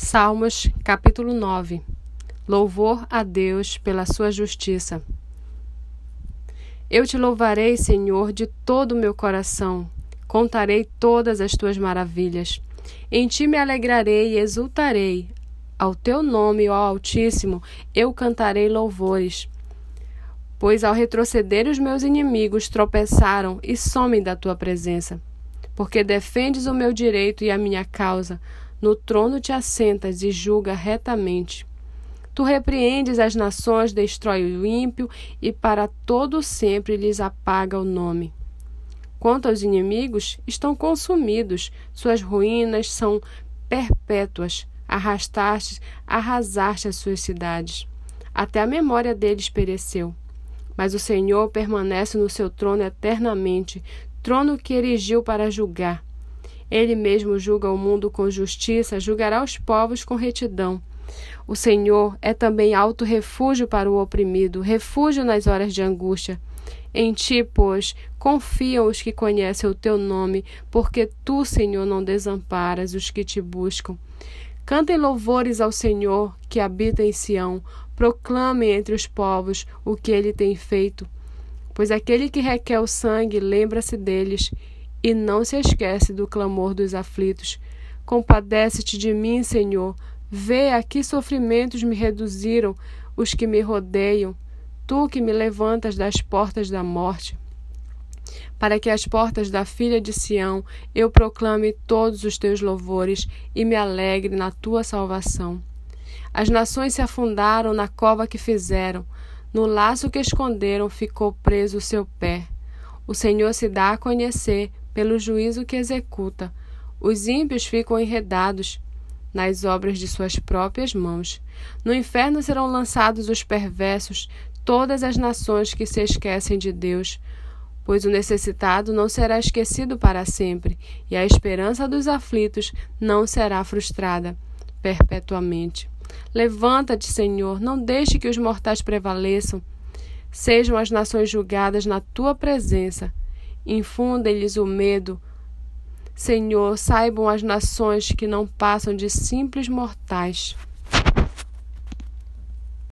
Salmos, capítulo 9 Louvor a Deus pela sua justiça. Eu te louvarei, Senhor, de todo o meu coração. Contarei todas as tuas maravilhas. Em ti me alegrarei e exultarei. Ao teu nome, ó Altíssimo, eu cantarei louvores. Pois ao retroceder os meus inimigos tropeçaram e somem da tua presença. Porque defendes o meu direito e a minha causa no trono te assentas e julga retamente. Tu repreendes as nações, destrói o ímpio e para todo sempre lhes apaga o nome. Quanto aos inimigos, estão consumidos, suas ruínas são perpétuas. Arrastaste, arrasaste as suas cidades. Até a memória deles pereceu. Mas o Senhor permanece no seu trono eternamente, trono que erigiu para julgar. Ele mesmo julga o mundo com justiça, julgará os povos com retidão. O Senhor é também alto refúgio para o oprimido, refúgio nas horas de angústia. Em ti, pois, confiam os que conhecem o teu nome, porque tu, Senhor, não desamparas os que te buscam. Cantem louvores ao Senhor que habita em Sião, proclamem entre os povos o que ele tem feito. Pois aquele que requer o sangue lembra-se deles e não se esquece do clamor dos aflitos. Compadece-te de mim, Senhor. Vê a que sofrimentos me reduziram os que me rodeiam, tu que me levantas das portas da morte. Para que as portas da filha de Sião eu proclame todos os teus louvores e me alegre na tua salvação. As nações se afundaram na cova que fizeram, no laço que esconderam ficou preso o seu pé. O Senhor se dá a conhecer pelo juízo que executa. Os ímpios ficam enredados nas obras de suas próprias mãos. No inferno serão lançados os perversos, todas as nações que se esquecem de Deus. Pois o necessitado não será esquecido para sempre, e a esperança dos aflitos não será frustrada perpetuamente. Levanta-te, Senhor, não deixe que os mortais prevaleçam. Sejam as nações julgadas na tua presença infundem-lhes o medo. Senhor, saibam as nações que não passam de simples mortais.